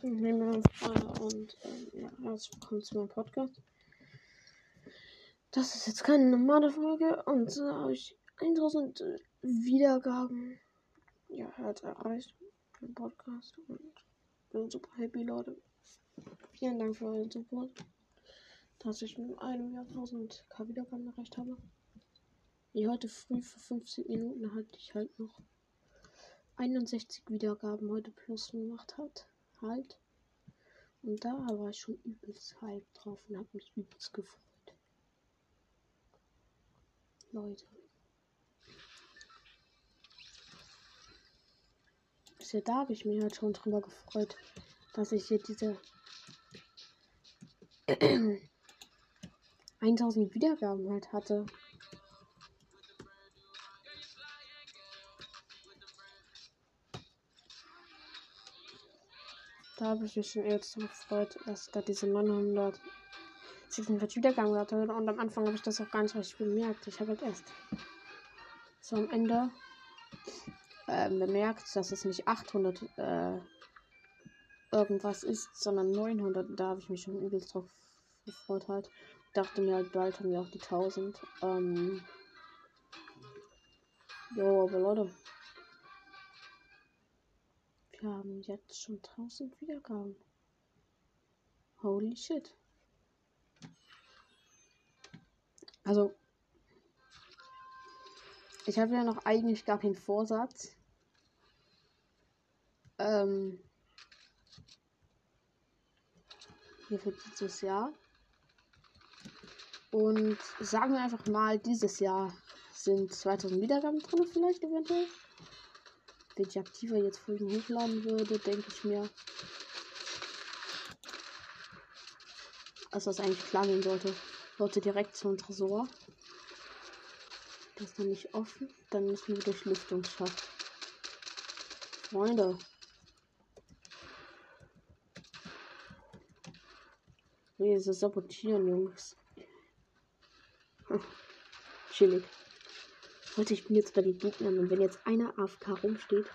Himmel und äh, ja, herzlich willkommen zu meinem Podcast. Das ist jetzt keine normale Folge und so habe ich 1000 Wiedergaben ja, halt erreicht im Podcast und bin super happy, Leute. Vielen Dank für euren Support, dass ich mit einem Jahr 1000k Wiedergaben erreicht habe. Wie heute früh vor 15 Minuten hatte ich halt noch 61 Wiedergaben heute plus gemacht hat halt. Und da war ich schon übelst hype drauf und habe mich übelst gefreut. Leute. Bisher da habe ich mich halt schon drüber gefreut, dass ich hier diese 1000 Wiedergaben halt hatte. Da habe ich mich schon jetzt gefreut, dass da diese 900 46 Wiedergaben hatte. Und am Anfang habe ich das auch gar nicht richtig bemerkt. Ich habe halt erst so am Ende äh, bemerkt, dass es nicht 800 äh, irgendwas ist, sondern 900. Da habe ich mich schon übelst drauf gefreut halt. Dachte mir halt, bald haben wir auch die 1000. Ähm, jo, aber Leute, wir haben jetzt schon 1000 Wiedergaben. Holy shit. Also, ich habe ja noch eigentlich gar keinen Vorsatz. Ähm, hier für dieses Jahr. Und sagen wir einfach mal, dieses Jahr sind 2000 Wiedergaben drin, vielleicht eventuell wenn ich jetzt Folgen hochladen würde, denke ich mir, dass das eigentlich klar gehen sollte. Leute direkt zum Tresor. Das ist noch nicht offen. Dann müssen wir durch Lüftungsschacht. Freunde. Nee, es ist sabotieren, Jungs. Chillig. Leute, ich bin jetzt bei den Gegnern und wenn jetzt einer AFK rumsteht.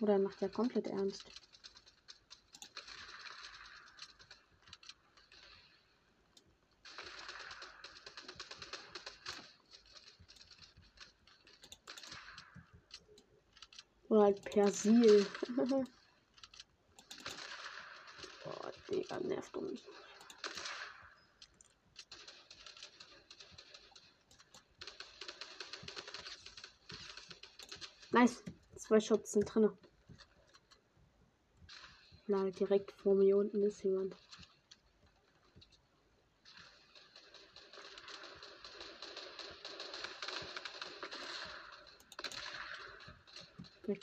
Oder macht er komplett ernst? Oder halt Persil. Boah, Digga, nervt du mich. Nice. Zwei Shots sind drin. Na, direkt vor mir unten ist jemand. Weg.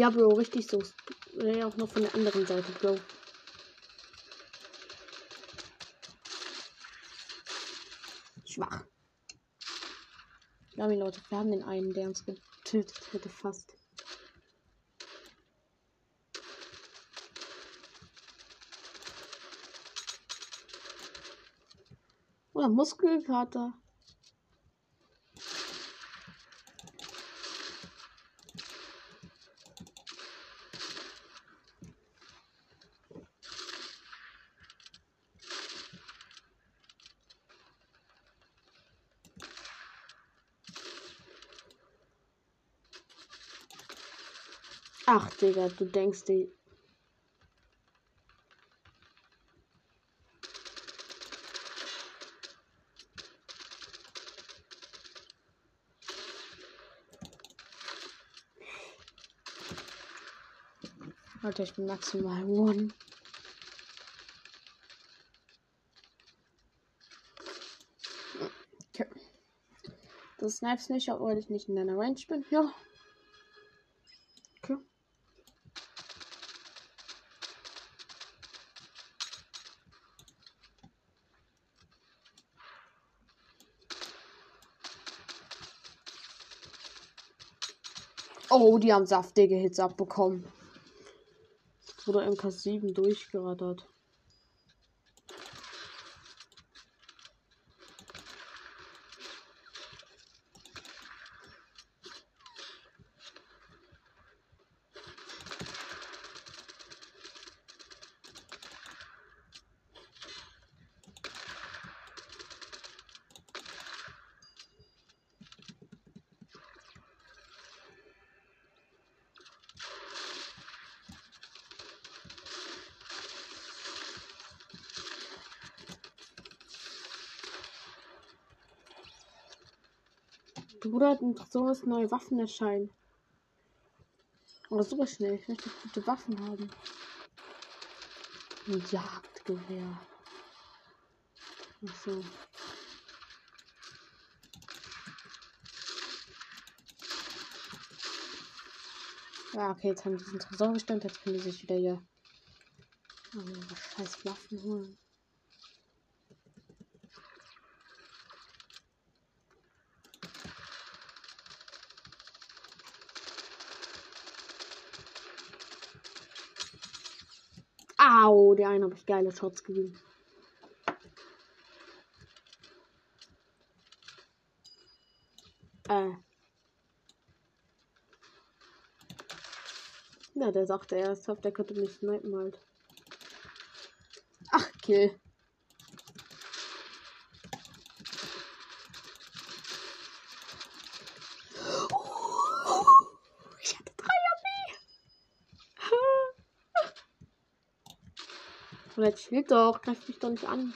Ja, Bro, richtig so. Ja, auch noch von der anderen Seite, Bro. Schwach. Ja, die Leute, wir haben den einen, der uns getötet hätte fast. Oder Muskelkater. Ach, Digga, du denkst die. Warte, ich bin maximal one. Okay. Du snipest nicht, obwohl ich nicht in deiner Range bin. Ja. Okay. Oh, die haben saftige Hits abbekommen. Oder MK7 durchgerattert. Bruder hat sowas neue Waffen erscheinen. Aber super schnell. Ich möchte gute Waffen haben. Ein Jagdgewehr. Achso. Ja, okay, jetzt haben die diesen Tresor gestellt. Jetzt können die sich wieder hier oh, scheiß Waffen holen. Au, der eine habe ich geile Shots gegeben. Äh. Na, der sagte ernsthaft, der könnte mich snipen halt. Ach, Kill. Jetzt spielt doch, greif mich doch nicht an.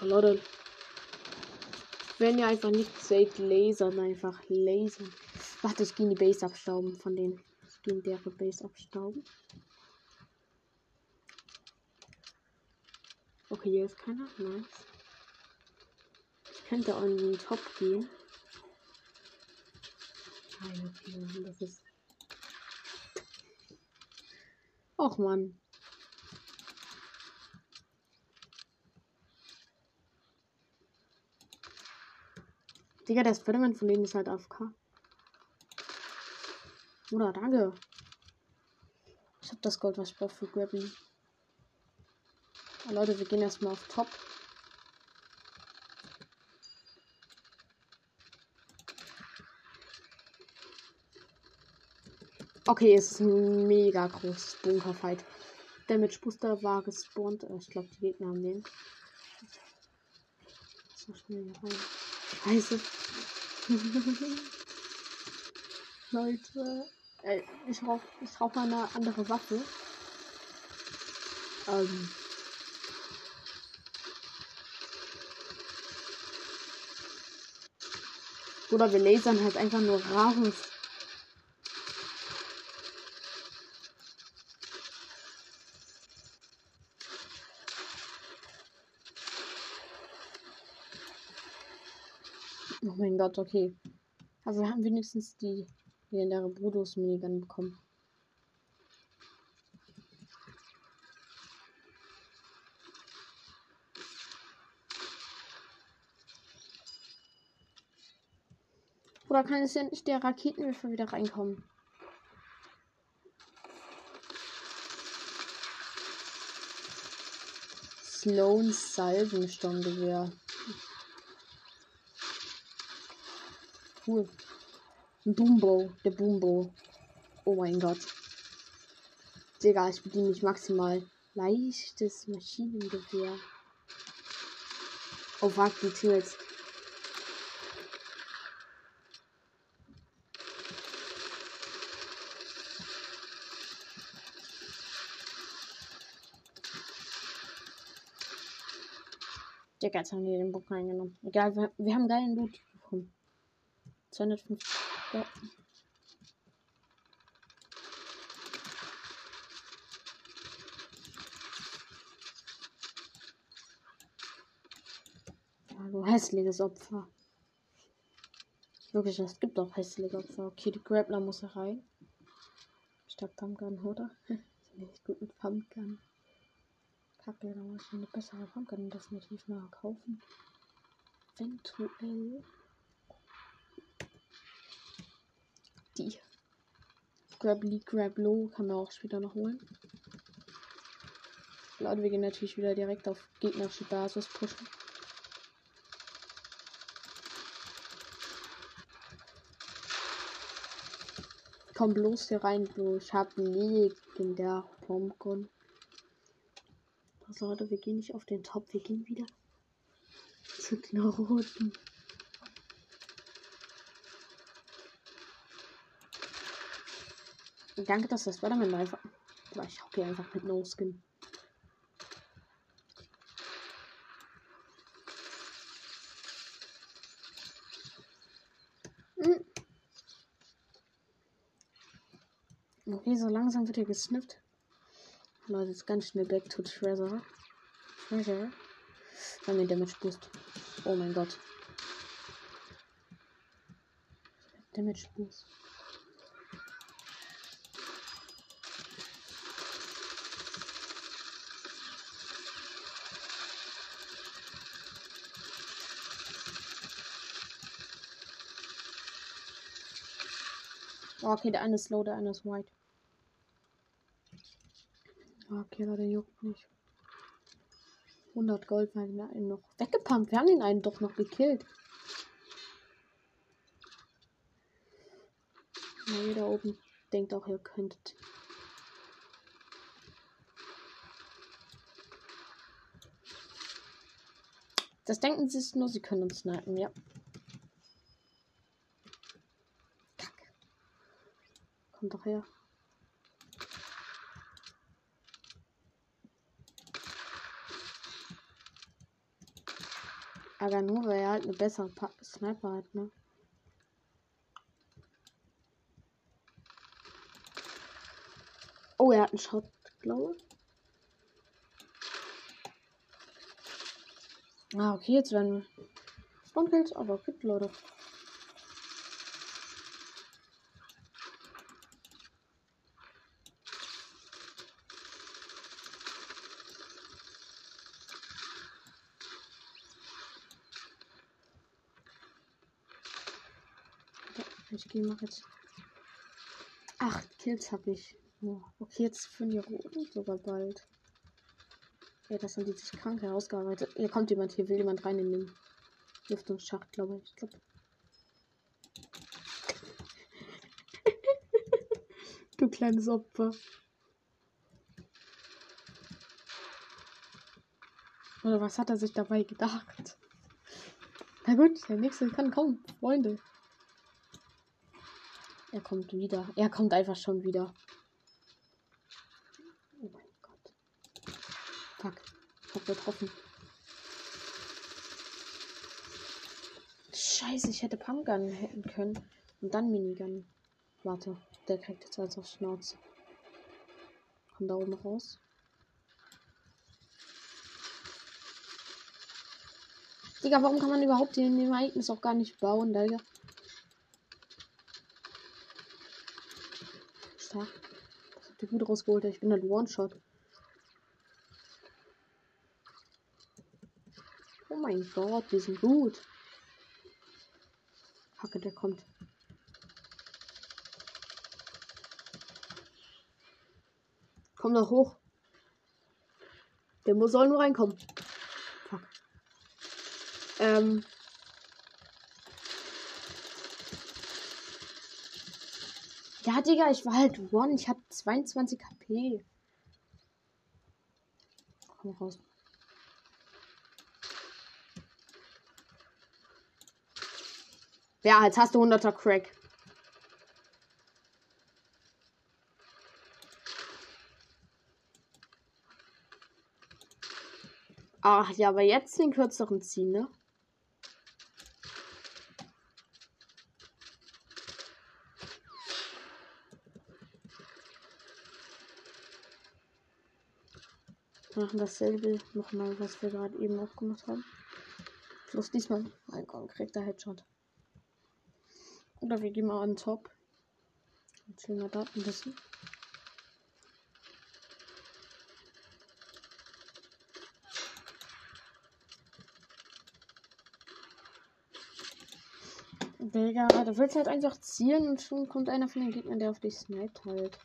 Oh, Leute. Wenn ihr einfach nicht seht, lasern, einfach lasern. Warte, ich gehe die Base abstauben von denen. Ich gehe deren Base abstauben. Okay, hier ist keiner. Nice. Ich könnte auch in den Top gehen Das ist. Och man. Digga, der Spider-Man von denen ist halt AFK. Oder danke. Ich hab das Gold, was ich brauche für Grappling. Leute, wir gehen erstmal auf Top. Okay, es ist ein mega großes Bunkerfight. Damage Booster war gespawnt. Äh, ich glaube, die Gegner haben den. So schnell hier rein. Scheiße. Leute. Ey, ich brauche ich brauch mal eine andere Waffe. Ähm. Oder wir lasern halt einfach nur Rahus Oh mein Gott, okay. Also wir haben wenigstens die legendäre Brudos Minigun bekommen. Oder kann es endlich der Raketenwerfer wieder reinkommen? Sloans Salvensturmgewehr. Cool. Ein der Boombo. Oh mein Gott. Digga, ich bediene mich maximal. Leichtes Maschinengewehr. Oh, fuck, die Teammates. Digga, jetzt haben die den Bock eingenommen. Egal, wir, wir haben geilen Loot. 250. Ja. du hässliches Opfer. Wirklich, es gibt auch hässliche Opfer. Okay, die Grappler muss rein. Statt Pumpgun, oder? Nicht gut mit Pumpgun. Kacke, da muss ich eine bessere Pumpkin definitiv mal kaufen. Eventuell. Die. Grab League, Grab Low kann man auch später noch holen. Leute, wir gehen natürlich wieder direkt auf gegnerische Basis pushen. Komm bloß hier rein, du. Ich hab legendär Pumpkin. Also Leute, wir gehen nicht auf den Top, wir gehen wieder zu den roten. Danke, dass das Spider-Man einfach. Ich hocke einfach mit No Skin. Hm. Okay, so langsam wird hier gesnifft. Leute, jetzt ganz schnell back to Treasure. Treasure. Dann den Damage Boost. Oh mein Gott. Damage Boost. Okay, der eine ist low, der eine ist white. Okay, Leute, juckt nicht. 100 Gold wir einen noch weggepumpt. Wir haben den einen doch noch gekillt. Na, ihr da oben denkt auch, ihr könntet. Das denken sie nur, sie können uns snipen, ja. Kommt doch her. Aber nur, weil er halt eine bessere pa Sniper hat, ne? Oh, er hat einen Shot, glaube ich. Ah, okay, jetzt werden wir Spawn-Kills, aber gut, Leute. Gehe mal jetzt. Acht Kills habe ich. Oh, okay, jetzt für die Roten sogar bald. Ja, das sind die sich krank herausgearbeitet. Hier kommt jemand, hier will jemand rein in den Lüftungsschacht, glaube ich. ich glaub. du kleines Opfer. Oder was hat er sich dabei gedacht? Na gut, der nächste kann kommen, Freunde. Er kommt wieder. Er kommt einfach schon wieder. Oh mein Gott. Fuck. Ich hab getroffen. Scheiße, ich hätte Pumpgun hätten können. Und dann Minigun. Warte, der kriegt jetzt also auf Schnauze. Komm da oben raus. Digga, warum kann man überhaupt den Ereignis auch gar nicht bauen, Digga? Stark. Das habt ihr gut rausgeholt. Ich bin halt One-Shot. Oh mein Gott, die sind gut. Kacke, der kommt. Komm doch hoch. Der muss soll nur reinkommen. Fuck. Ähm, Ja, Digga, ich war halt One. Ich hab 22 HP. Komm raus. Ja, jetzt hast du 100er Crack. Ach ja, aber jetzt den kürzeren ziehen, ne? machen dasselbe nochmal, was wir gerade eben auch gemacht haben. Plus diesmal ein konkreter Headshot. Oder wir gehen mal an Top. Zählen wir da ein bisschen. Digga, du willst halt einfach zielen und schon kommt einer von den Gegnern, der auf dich sniped halt.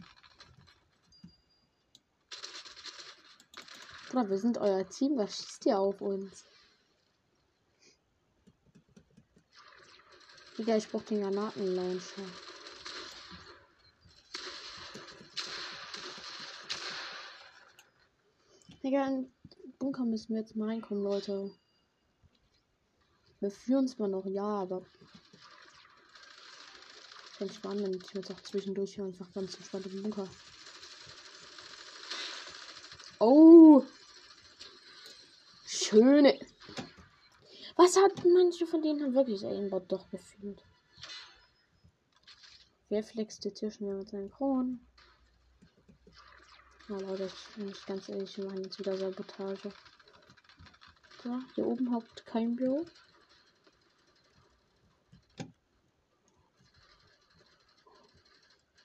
Bruder, wir sind euer Team, was schießt ihr auf uns? Digga, ich brauch den Granatenlauncher. Digga, in Bunker müssen wir jetzt mal reinkommen, Leute. Wir führen zwar noch, ja, aber ganz spannend. Ich jetzt auch zwischendurch hier einfach ganz entspannt im Bunker. Oh! Schöne. Was hat manche von denen haben wirklich Aimbot doch gefühlt? Wer flext jetzt hier schnell mit seinen Kronen? Na Leute, ich bin nicht ganz ehrlich, wir machen jetzt wieder Sabotage. So, hier oben haupt kein Büro.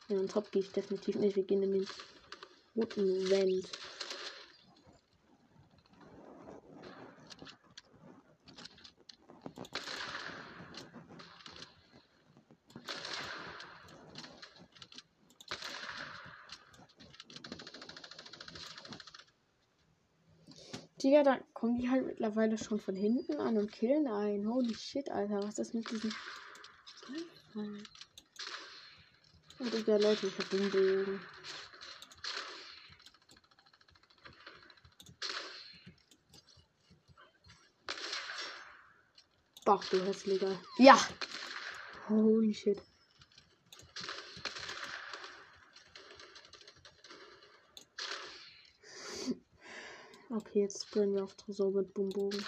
In den Top gehe ich definitiv nicht. Wir gehen in den roten Vent. Digga, da kommen die halt mittlerweile schon von hinten an und killen einen. Holy shit, Alter. Was ist mit diesem. Oh, Digga, Leute, ich hab den. Bach, du hässlicher. Ja! Holy shit. Okay, jetzt springen wir auf Tresor mit Bumbogen.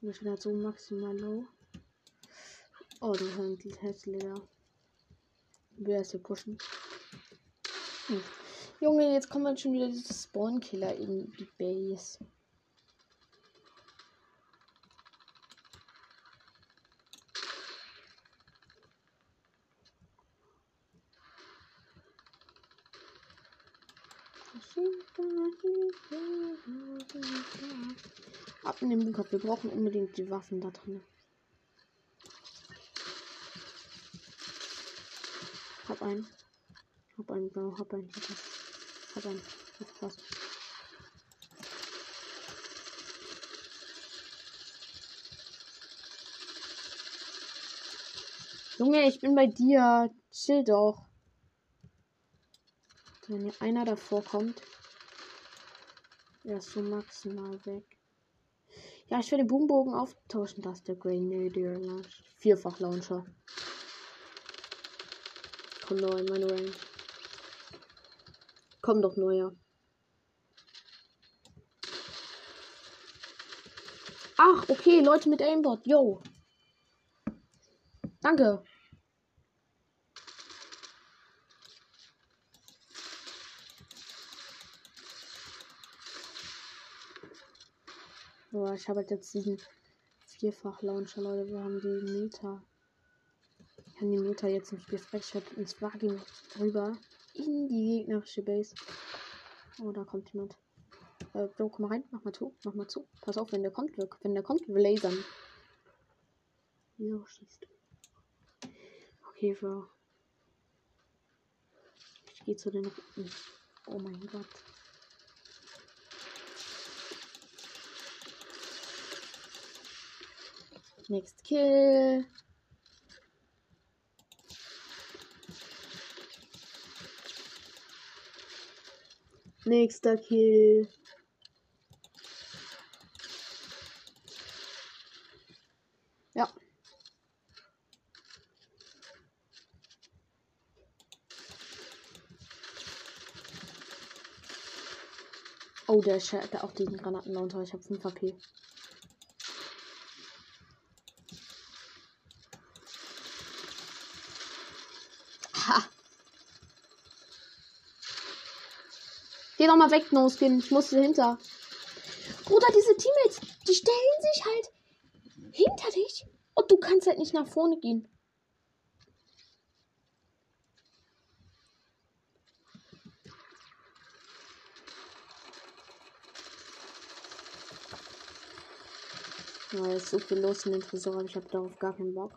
Wir sind halt so maximal low. Oh, du hässlicher will erst hier pushen. Hm. Junge, jetzt kommt halt schon wieder dieser Spawn-Killer in die Base. Ab in den Bunker. Wir brauchen unbedingt die Waffen da drin. Hab einen. Hab einen, genau, hab einen, hab einen. Hab einen. Das passt. Junge, ich bin bei dir. Chill doch. Wenn hier einer davor kommt. Er ist so maximal weg. Ja, ich werde den Boombogen auftauschen. Das ist der Grenadier Launcher. Vierfach Launcher kommt neu in meine Range. Komm doch neuer. Ach, okay, Leute mit Aimbot. Yo. Danke. Boah, ich habe halt jetzt diesen vierfach Launcher, Leute. Wir haben die Meter kann die Mutter jetzt nicht gefresht und zwar ging rüber in die gegnerische Base. Oh, da kommt jemand. Äh, Bro, komm mal rein, mach mal zu, mach mal zu. Pass auf, wenn der kommt, wenn der kommt, wir lasern. Wieso schießt du? Okay, Bro. Ich gehe zu den Rücken. Oh mein Gott. Next Kill. Nächster Kill. Ja. Oh, der hat auch diesen Granatenlauncher. Ich habe 5 HP. Geh doch mal weg, No Skin. Ich muss dahinter. Bruder, diese Teammates, die stellen sich halt hinter dich und du kannst halt nicht nach vorne gehen. Ja, ist so viel los in den Tresor, aber ich habe darauf gar keinen Bock.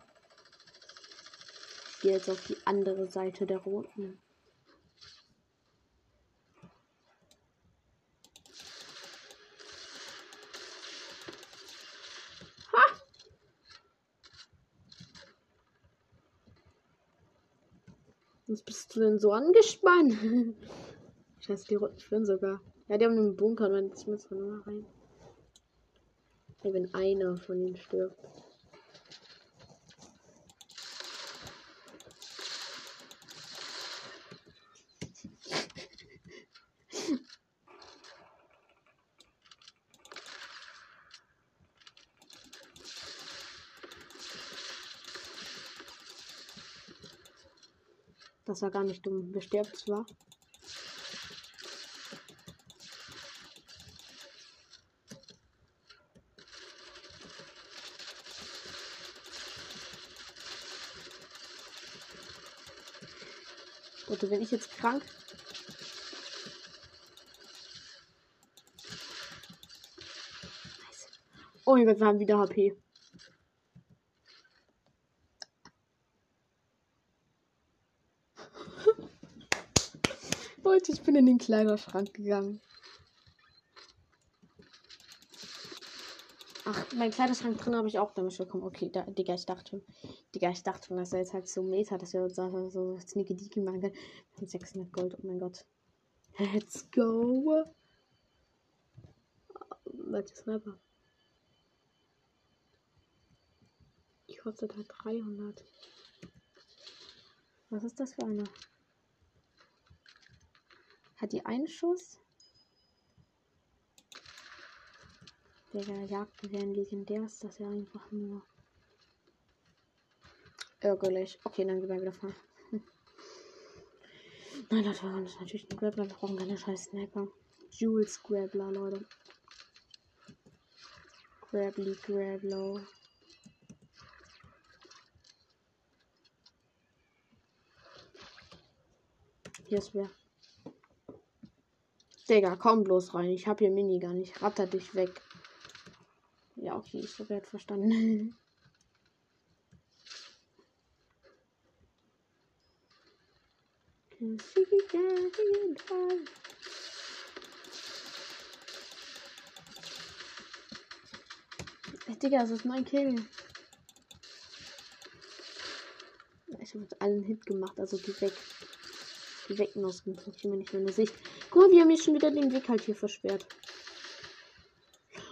Ich gehe jetzt auf die andere Seite der roten. Bist du denn so angespannt? Scheiße, die roten führen sogar. Ja, die haben einen Bunker, wenn ich muss mal rein. Wenn einer von ihnen stirbt. Das war gar nicht dumm. Wer stirbt zwar. Oder bin ich jetzt krank? Oh mein Gott, wir haben wieder HP. Leute, ich bin in den Kleiderschrank gegangen. Ach, mein Kleiderschrank drin habe ich auch damit bekommen. Okay, da, Digga, ich dachte schon. Digga, ich dachte schon, dass er jetzt halt so Meter, dass uns so, so Sneaky Deaky machen können. 600 Gold, oh mein Gott. Let's go. Welche Sniper? Ich kostet halt 300. Was ist das für eine? Hat die einen Schuss? Der Jagdgewehren legendär ist das ja einfach nur. Ärgerlich. Okay, dann gehen wir wieder fahren. Nein, das war natürlich ein Grappler. Wir brauchen keine scheiß Sniper. Jules Grappler, Leute. Grably Grablo. Hier ist wer. Digga, komm bloß rein. Ich hab hier Minigun. Ich ratter dich weg. Ja, okay, ich habe halt verstanden. Digga, das ist mein Kill. Ich habe allen Hit gemacht, also die weg. Die wegnosken. Ich mir nicht mehr in der Sicht. Mal, wir haben jetzt schon wieder den Weg halt hier versperrt.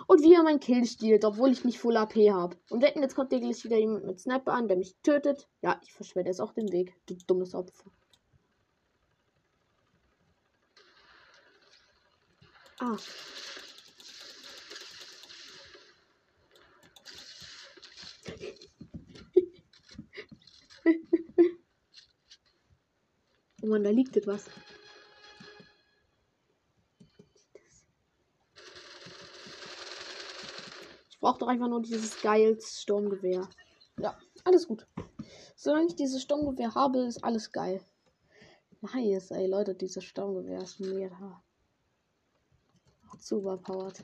Und wie er mein Kill stiehlt, obwohl ich nicht Full AP habe. Und wetten, jetzt kommt gleich wieder jemand mit Sniper an, der mich tötet. Ja, ich verschwende jetzt auch den Weg. Du dummes Opfer. Ah. oh man, da liegt etwas. Brauche doch einfach nur dieses geiles Sturmgewehr. Ja, alles gut. Solange ich dieses Sturmgewehr habe, ist alles geil. Nice, ey, Leute, dieses Sturmgewehr ist mega. Zu überpowered.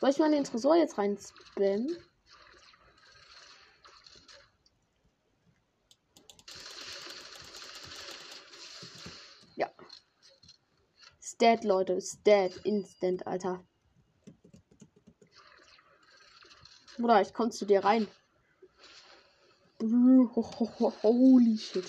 Soll ich mal in den Tresor jetzt rein spammen? Ja. Ist dead, Leute. Ist dead. Instant, Alter. Bruder, ich komme zu dir rein. Holy shit.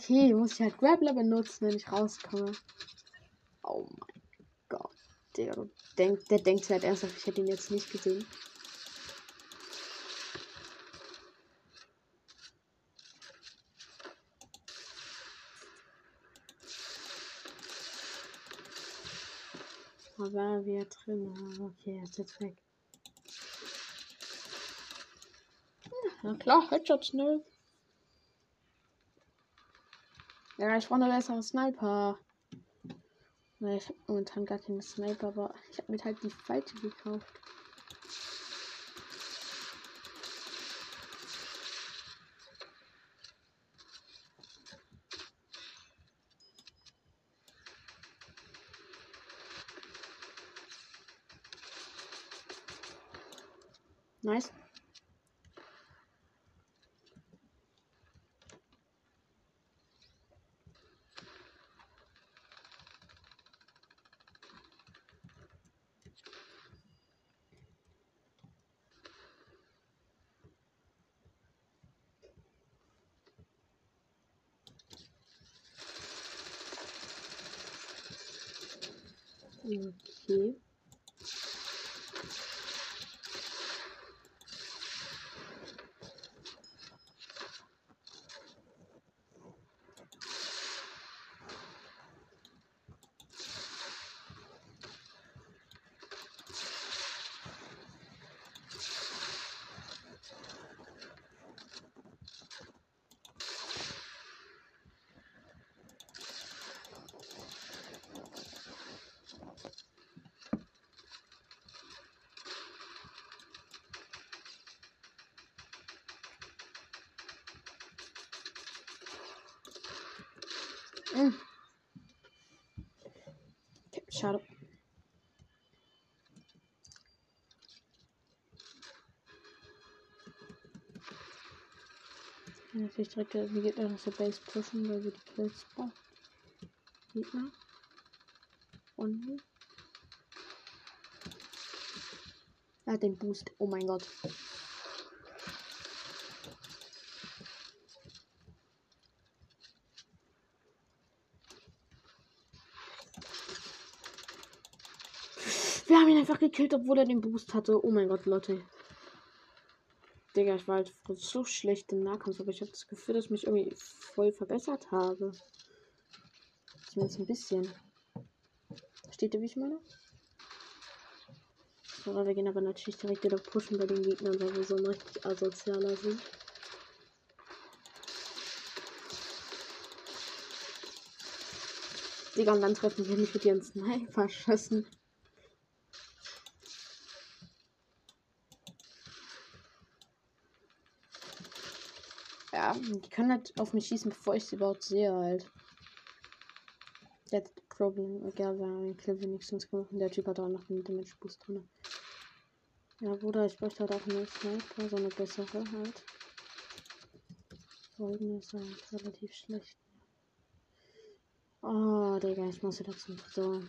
okay, muss ich halt Grappler benutzen, wenn ich rauskomme. Oh mein Gott. Der, denkt, der denkt halt ernsthaft, ich hätte ihn jetzt nicht gesehen. Aber wir drin. Okay, er ist jetzt weg. Na klar, Headshot schnell. Ja, ich brauche eine bessere Sniper. Na, ich habe momentan gar keinen Sniper, aber ich habe mir halt die falsche gekauft. Nice. Okay. Mm. Schade. Natürlich direkt der Gegner aus der Base pushen, weil wir die Kills brauchen. Gegner. Und. Er hat den Boost. Oh mein Gott. Wir haben ihn einfach gekillt, obwohl er den Boost hatte. Oh mein Gott, Leute. Digga, ich war halt so schlecht im Nahkampf, aber ich habe das Gefühl, dass ich mich irgendwie voll verbessert habe. Zumindest ein bisschen. Versteht ihr, wie ich meine? So, wir gehen aber natürlich direkt wieder pushen bei den Gegnern, weil wir so ein richtig asozialer sind. Digga, und dann treffen wir mich mit ihren Sniper-Schüssen. Ja, die können halt auf mich schießen, bevor ich sie überhaupt sehe, halt. The problem. Egal, wir haben den Kill wenigstens gemacht. Der Typ hat auch noch einen Damage Boost drin. Ja, Bruder, ich bräuchte halt auch eine Sniper, so eine bessere halt. Folgen ist halt relativ schlecht. Oh, Digga, ich muss wieder zum Tresor.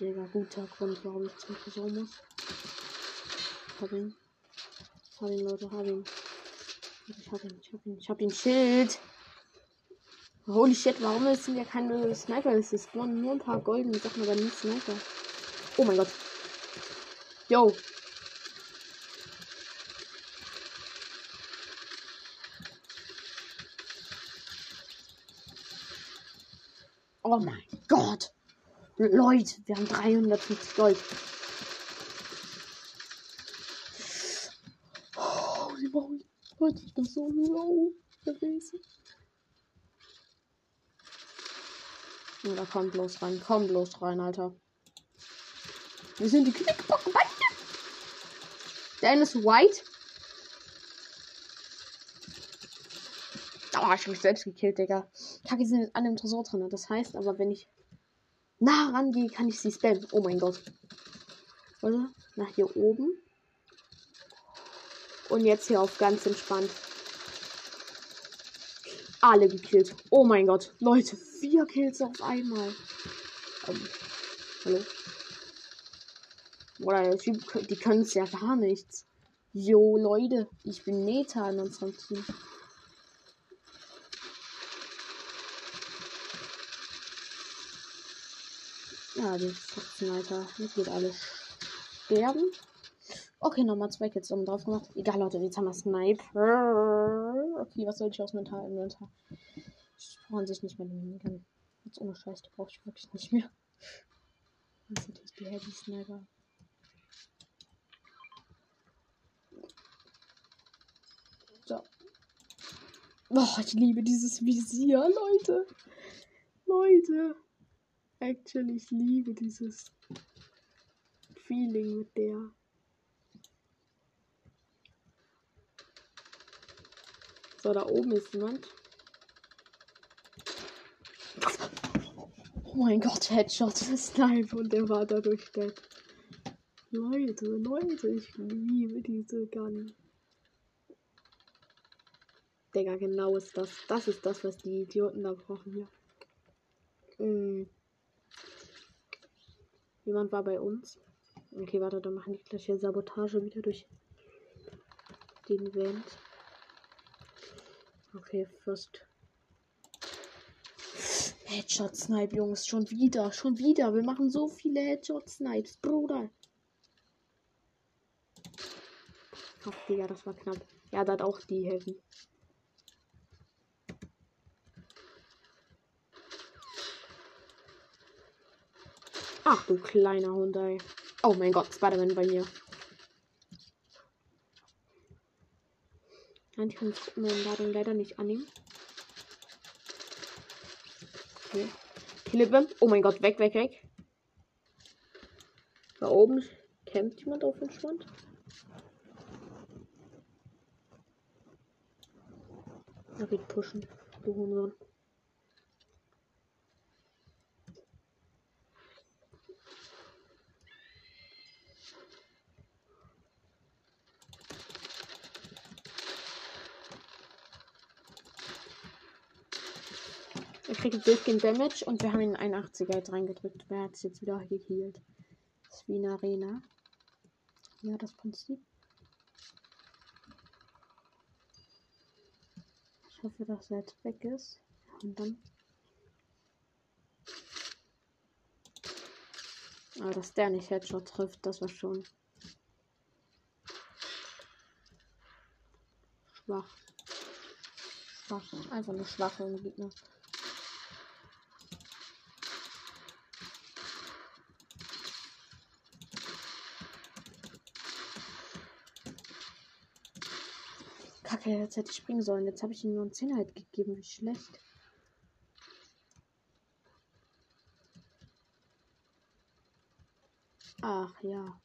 Digga, guter Grund, warum ich zum Tresor muss. Hab ihn. Hab ihn, Leute, hab ihn. Ich hab ihn, ich hab ihn, ich hab ihn. Schild! Holy shit, warum ist denn ja keine Sniper? Es ist nur ein paar goldene Sachen, aber nicht Sniper. Oh mein Gott. Yo. Oh mein Gott. Leute, wir haben 350 Gold. Oh, die Maul. Leute, ich bin so low gewesen. Oder komm bloß rein, komm bloß rein, Alter. Wir sind die Klickbocken weiter. Der eine ist white. Oh, ich hab mich selbst gekillt, Digga. Kacke sind jetzt alle Tresor drin. Das heißt aber, wenn ich nah rangehe, kann ich sie spammen. Oh mein Gott. Oder? Nach hier oben. Und jetzt hier auf ganz entspannt. Alle gekillt. Oh mein Gott. Leute, vier Kills auf einmal. Ähm, hallo? Oder die können es ja gar nichts. Jo, Leute, ich bin Meta in unserem Team. Ja, die Fotzen, Alter. Hier geht alles sterben. Okay, nochmal zwei Kills oben drauf gemacht. Egal, Leute, jetzt haben wir Sniper. Okay, was soll ich aus Mental Inventar? Ich brauche sich nicht mehr den Minigun. Jetzt ohne Scheiß, die brauche ich wirklich nicht mehr. Das ist natürlich die Heavy Sniper. So. Oh, ich liebe dieses Visier, Leute. Leute. Actually, ich liebe dieses Feeling mit der. So, da oben ist jemand. Oh mein Gott, Headshot, Snipe und der war dadurch dead. Leute, Leute, ich liebe diese Gun. Digga, genau ist das. Das ist das, was die Idioten da brauchen hier. Hm. Jemand war bei uns. Okay, warte, dann machen die gleich hier Sabotage wieder durch den Vent. Okay, first. Headshot Snipe, Jungs, schon wieder, schon wieder. Wir machen so viele Headshot Snipes, Bruder. Ach, Digga, das war knapp. Ja, da hat auch die Heavy. Ach du kleiner Hund, ey. Oh mein Gott, Spider-Man bei mir. Nein, ich kann meine Ladung leider nicht annehmen. Okay. Klippe. Oh mein Gott, weg, weg, weg. Da oben kämpft jemand auf entspannt. Er geht pushen. Du Hurensohn. Er kriegt durchgehend Damage und wir haben ihn 81er jetzt reingedrückt. Wer hat es jetzt wieder geheilt? Das ist wie eine Arena. Ja, das Prinzip. Ich hoffe, dass er jetzt weg ist. Und dann. Aber dass der nicht Headshot trifft, das war schon schwach. Schwach. Einfach nur schwache Gegner. Kacke, jetzt hätte ich springen sollen. Jetzt habe ich ihm nur einen Zehner halt gegeben. Wie schlecht. Ach ja.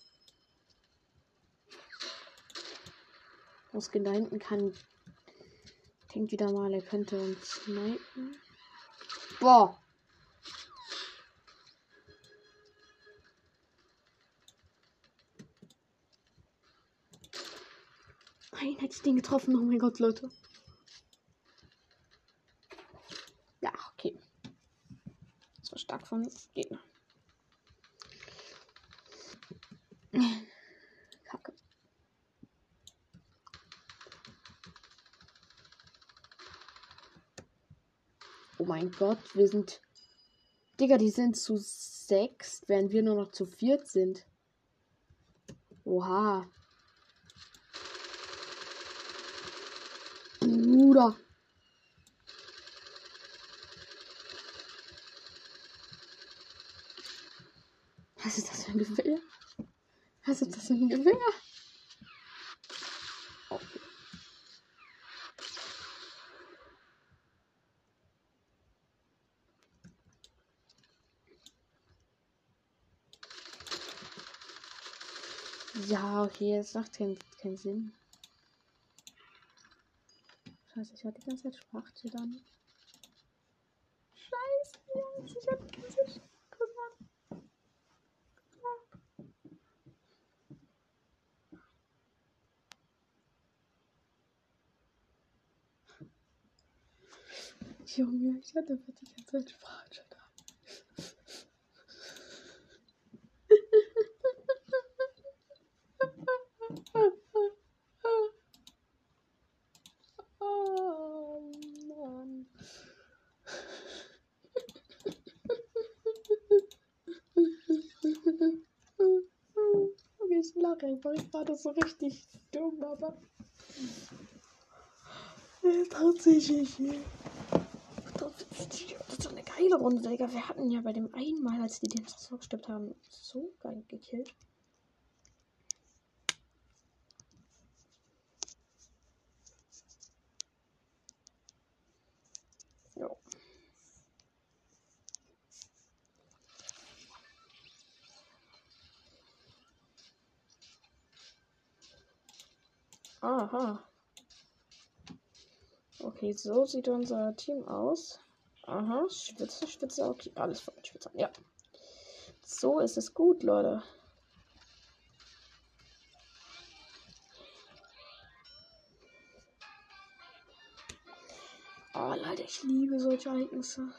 Ausgehen da hinten kann. Denkt wieder mal, er könnte uns snipen. Boah. Hätte ich den getroffen. Oh mein Gott, Leute. Ja, okay. Das war stark von Gegner. Kacke. Oh mein Gott, wir sind. Digga, die sind zu sechs, während wir nur noch zu viert sind. Oha. Bruder. Was ist das für ein Gewehr? Was ist das für ein Gewehr? Okay. Ja, okay, es macht keinen, keinen Sinn. Scheiße, ich hatte die ganze Zeit Sprache dann. Scheiße, Jungs, ich hatte die ganze Zeit Junge, ich hatte für die ganze Zeit Sprache Oh Mann. Okay, ich lache einfach. Ich war das so richtig dumm, aber. Tatsächlich. Das ist so eine geile Fehlerrunde, Digga. Wir hatten ja bei dem einmal, als die den Tresor gestimmt haben, so geil gekillt. Jo. Aha. Okay, so sieht unser Team aus. Aha, Schwitze, Schwitze, okay, alles voll Schwitze. Ja. So ist es gut, Leute. Oh, Leute, ich liebe solche Ereignisse.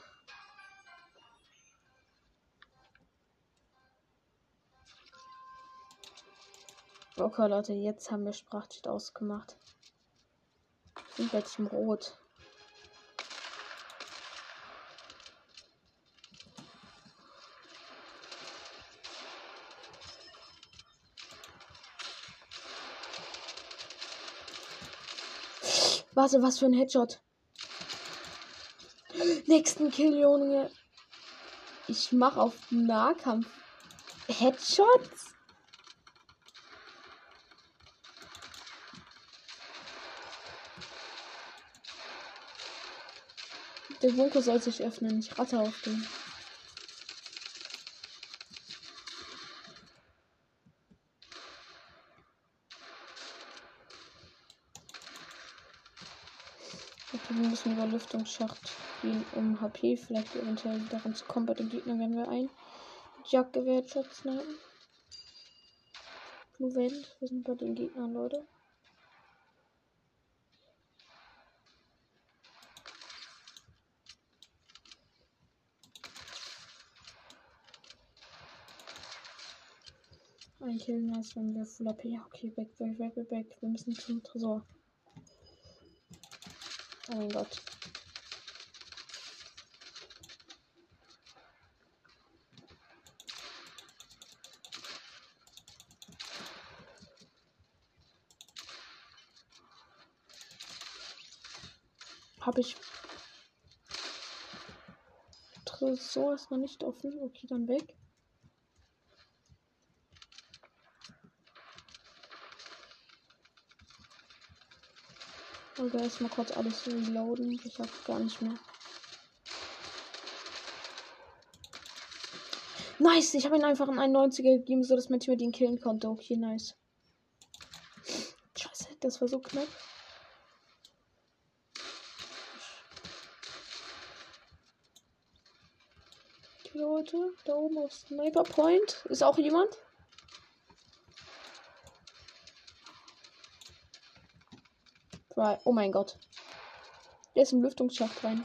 Okay, Leute, jetzt haben wir Sprachchat ausgemacht. In welchem Rot? Warte, was für ein Headshot. Nächsten Kill, Junge. Ich mach auf Nahkampf. Headshots? Der Bunker soll sich öffnen. Ich rate auf den. Okay, wir müssen über Lüftungsschacht gehen, um HP vielleicht eventuell wieder ranzukommen. Bei den Gegnern werden wir ein Jagdgewehr snipen. Blue Vent, wir sind bei den Gegnern, Leute. Ein Kill, nice, wenn wir Full AP. Okay, weg, weg, weg, weg. Wir müssen zum Tresor. Oh mein Gott. Hab ich. Tresor ist noch nicht offen. Okay, dann weg. Oder erstmal kurz alles reloaden. Ich hab gar nicht mehr. Nice, ich habe ihn einfach in 91er gegeben, so dass mein Team den killen konnte. Okay, nice. Scheiße, das war so knapp. Leute, da oben auf Sniper Point. Ist auch jemand? Right. Oh mein Gott. Der ist im Lüftungsschacht rein.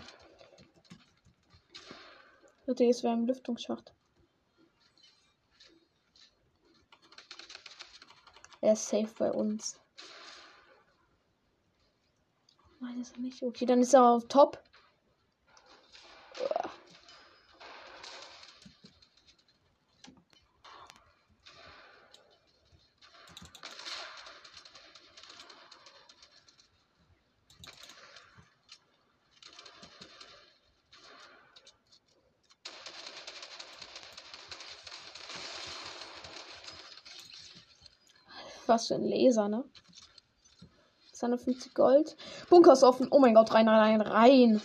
Leute, jetzt wäre im Lüftungsschacht. Er ist safe bei uns. Nein, ist er nicht. Okay, dann ist er auf Top. Was für ein Laser, ne? 250 Gold. Bunker ist offen. Oh mein Gott, rein, rein, rein.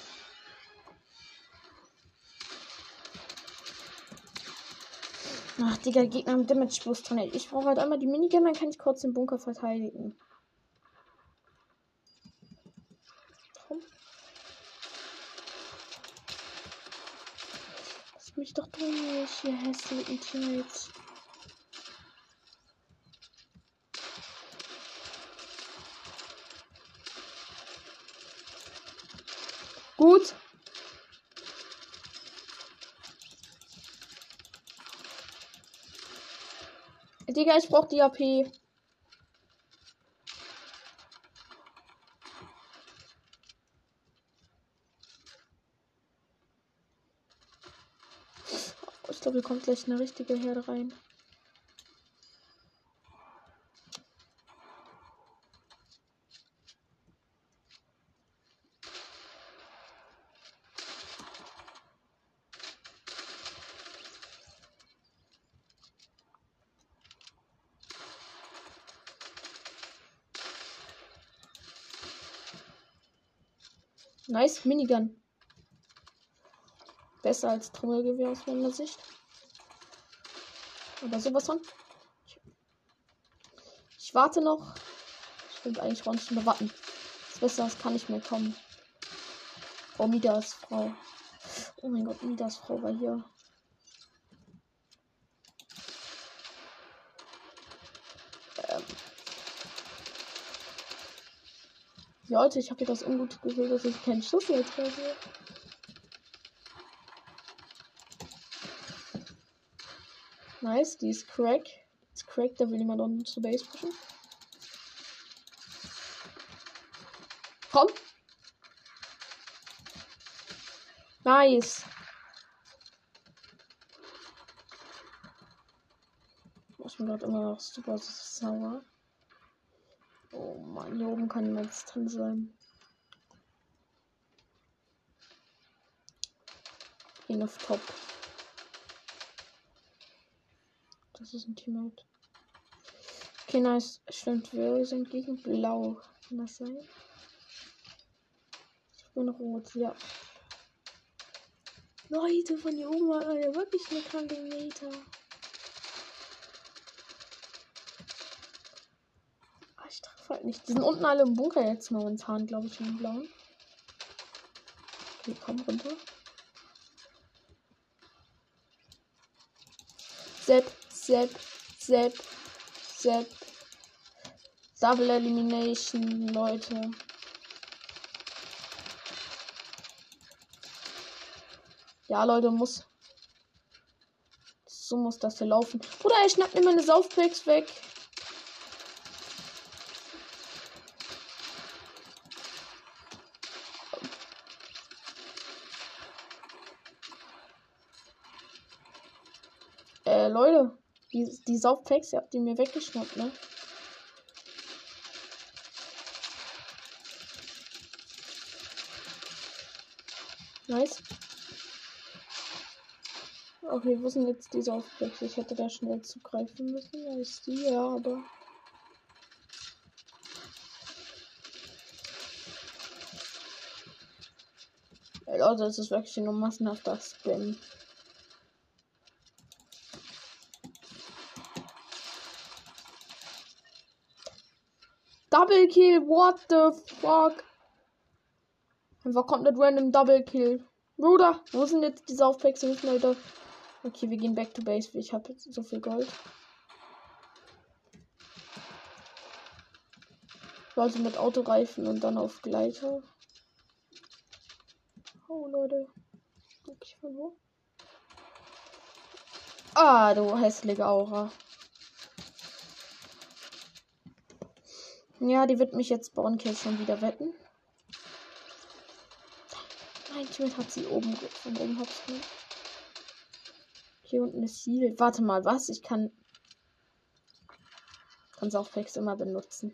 Ach, Digga, Gegner haben Damage Boost drin. Ich brauche halt einmal die Minigun, dann kann ich kurz den Bunker verteidigen. Lass mich doch durch, ihr hässlichen Teammates. Gut. Digga, ich brauch die AP. Ich glaube, hier kommt gleich eine richtige Herde rein. Nice, Minigun. Besser als Trommelgewehr aus meiner Sicht. Aber sowas von. Ich, warte noch. Ich will eigentlich auch nicht mehr warten. Das Beste, das kann nicht mehr kommen. Oh, Midas Frau. Oh mein Gott, Midas Frau war hier. Leute, ich habe das ungute Gefühl, dass ich keinen Schuss mehr treffe. Nice, die ist crack. Ist crack, da will jemand unten zur Base pushen. Komm! Nice! Ich bin gerade immer noch super sauer. Oh Mann, hier oben kann jemand drin sein. Ihn auf Top. Das ist ein Teammate. Okay, nice. Stimmt, wir sind gegen Blau. Kann das sein? Ich bin rot, ja. Leute, von hier oben war ja wirklich eine kranke Meter. Halt nicht. Die sind unten alle im Bunker jetzt momentan, glaube ich, im Blauen. Okay, komm runter. Sepp, Sepp, Sepp, Sepp. Double Elimination, Leute. Ja, Leute, muss. So muss das hier laufen. Oder er schnappt mir meine Saufpacks weg. Äh, Leute. Die, die Saufpacks, ihr habt die mir weggeschnappt, ne? Nice. Okay, wo sind jetzt die Saufpacks? Ich hätte da schnell zugreifen müssen. Da ist die, ja, aber. Leute, das ist wirklich nur massenhafter Spam. Double Kill, what the fuck? Einfach komplett random Double Kill. Bruder, wo sind jetzt die Saufpacks? Leute. Okay, wir gehen back to base. Ich habe jetzt so viel Gold. Leute mit Autoreifen und dann auf Gleiter. Oh, Leute. Okay, wo? Ah, du hässliche Aura. Ja, die wird mich jetzt Bornkill schon wieder wetten. Nein, Teammate hat sie oben von oben hops Hier unten ist Ziel. Warte mal, was? Ich kann. Kann es auch Packs immer benutzen.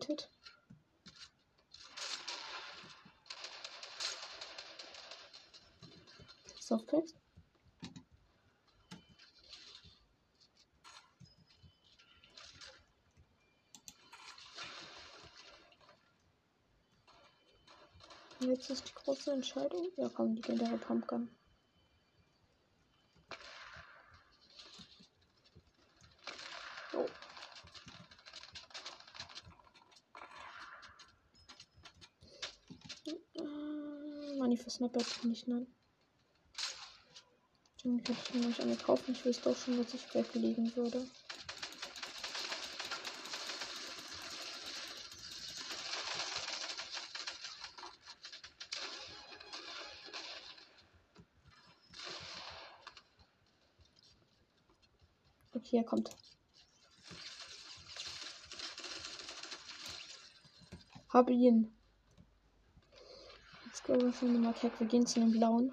Eliminated. Softpacks. Jetzt ist die große Entscheidung. Ja, komm, die legendäre Pumpgun. Sniper bin ich, nein. Irgendwie hätte ich mir nicht eine kaufen. Ich wüsste auch schon, dass ich weglegen würde. Okay, er kommt. Hab ihn. Let's go, was haben wir gehen zu den blauen.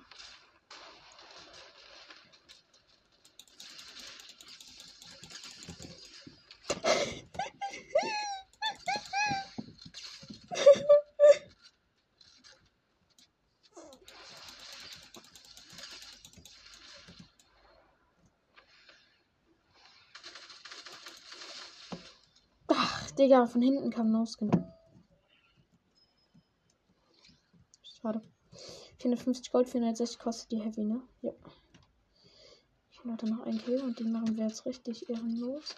Digga, von hinten kam Noskin. Schade. 450 Gold, 460 kostet die Heavy, ne? Ja. Ich habe noch einen Kill und den machen wir jetzt richtig ehrenlos.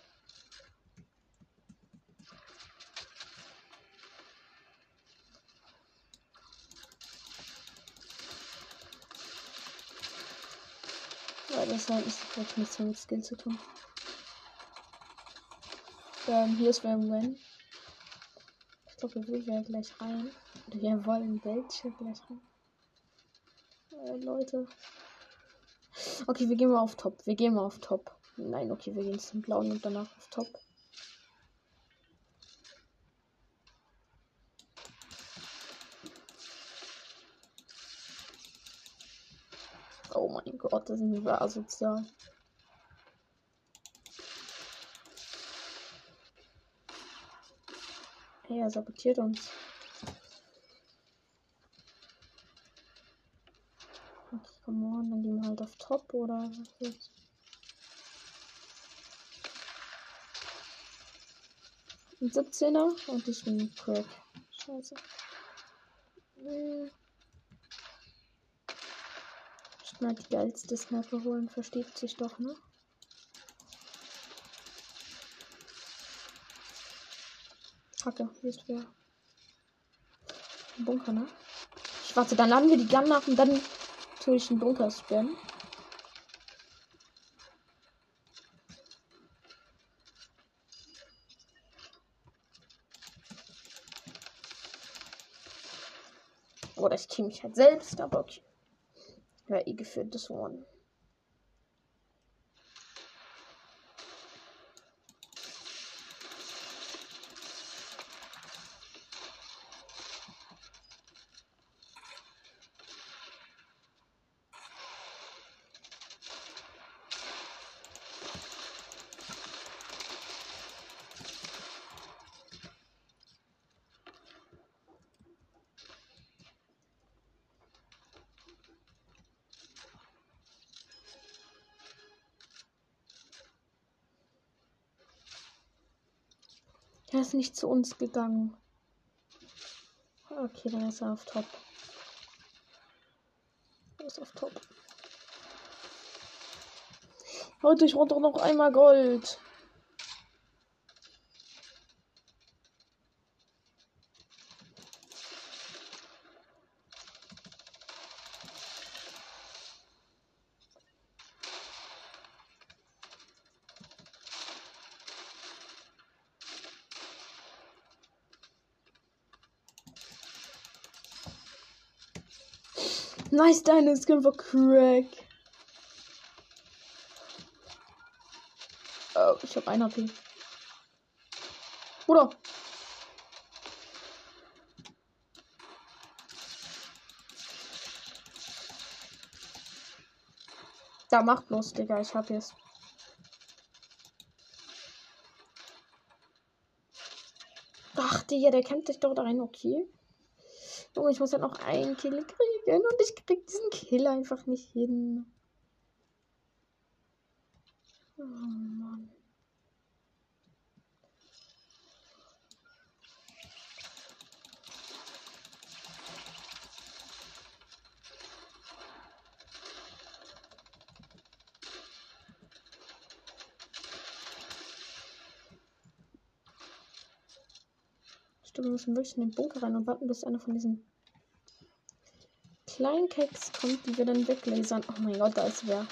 Ja, das hat nichts mit Skill zu tun. Ähm, hier ist Ram Wen. Ich glaube, wir will gleich rein. Oder wir wollen welche gleich rein. Äh, Leute. Okay, wir gehen mal auf Top. Wir gehen mal auf Top. Nein, okay, wir gehen zum Blauen und danach auf Top. Oh mein Gott, das sind wir asozial. Hey, er sabotiert uns. Okay, come on, dann gehen wir halt auf Top oder was jetzt? Ein 17er und ich bin Crack. Scheiße. Ich mal die geilste Sniper holen, versteht sich doch, ne? Kacke, hier ist wer. Ein Bunker, ne? Ich warte, dann laden wir die Gun nach und dann tue ich einen Bunker spammen. Oder ich team mich halt selbst, aber okay. Ja, eh geführt das One. Ist nicht zu uns gegangen. Okay, dann ist er auf Top. Er ist auf Top. Heute, ich doch noch einmal Gold. Nice, deine Skin war crack. Oh, ich hab ein AP. Bruder. Da macht bloß, Digga. Ich hab jetzt. Ach, Digga, der kennt sich doch da rein, okay. Junge, ich muss halt noch einen Kill kriegen und ich krieg diesen Kill einfach nicht hin. Oh Stimmt, wir müssen wirklich in den Bunker rein und warten, bis einer von diesen kleinen Keks kommt, die wir dann weglasern. Oh mein Gott, da ist wer.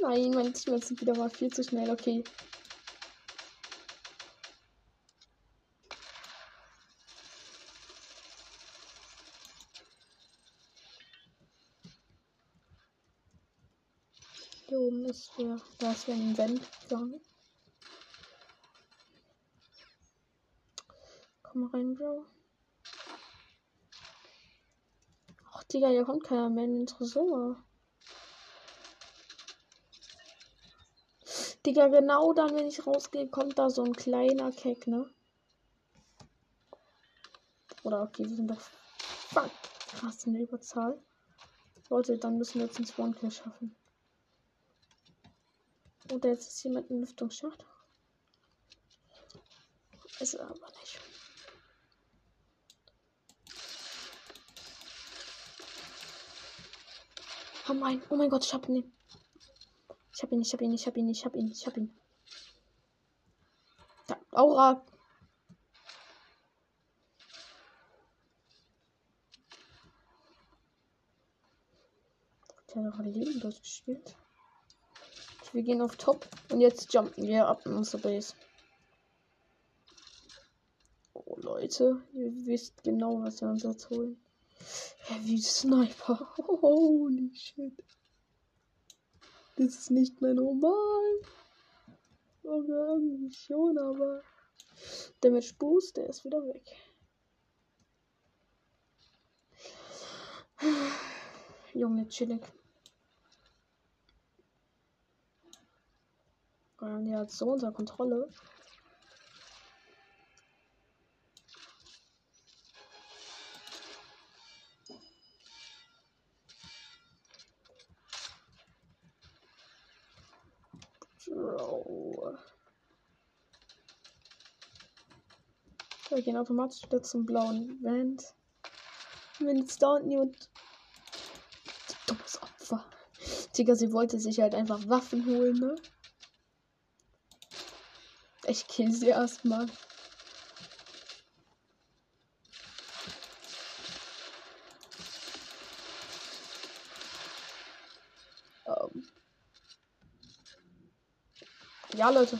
Nein, mein Team ist wieder mal viel zu schnell. Okay. Hier oben ist der, da ist ja ein Wendgang. Komm rein, Bro. Ach, Digga, hier kommt keiner mehr in den Tresor. Digga, genau dann, wenn ich rausgehe, kommt da so ein kleiner Keck, ne? Oder okay, wir sind doch fuck, krass in der Überzahl. Leute, dann müssen wir jetzt einen Spawn-Kill schaffen. Oder jetzt ist jemand im Lüftungsschacht. Ist er aber nicht. Oh mein, oh mein Gott, ich hab ihn. Ich hab ihn, ich hab ihn, ich hab ihn, ich hab ihn, ich hab ihn. Ja, Aura. Der hat Leben durchgespielt. Wir gehen auf Top und jetzt jumpen wir ab in unsere Base. Oh Leute, ihr wisst genau, was wir uns jetzt holen. Heavy Sniper. Holy shit. Das ist nicht mehr normal. Okay, irgendwie schon, aber. Damage Boost, der ist wieder weg. Junge, chillig. Haben die halt so unter Kontrolle. Wir gehen automatisch wieder zum blauen Wand. Wenn jetzt da unten jemand. Dummes Opfer. Digga, sie wollte sich halt einfach Waffen holen, ne? Ich kill sie erstmal. Um. Ja, Leute.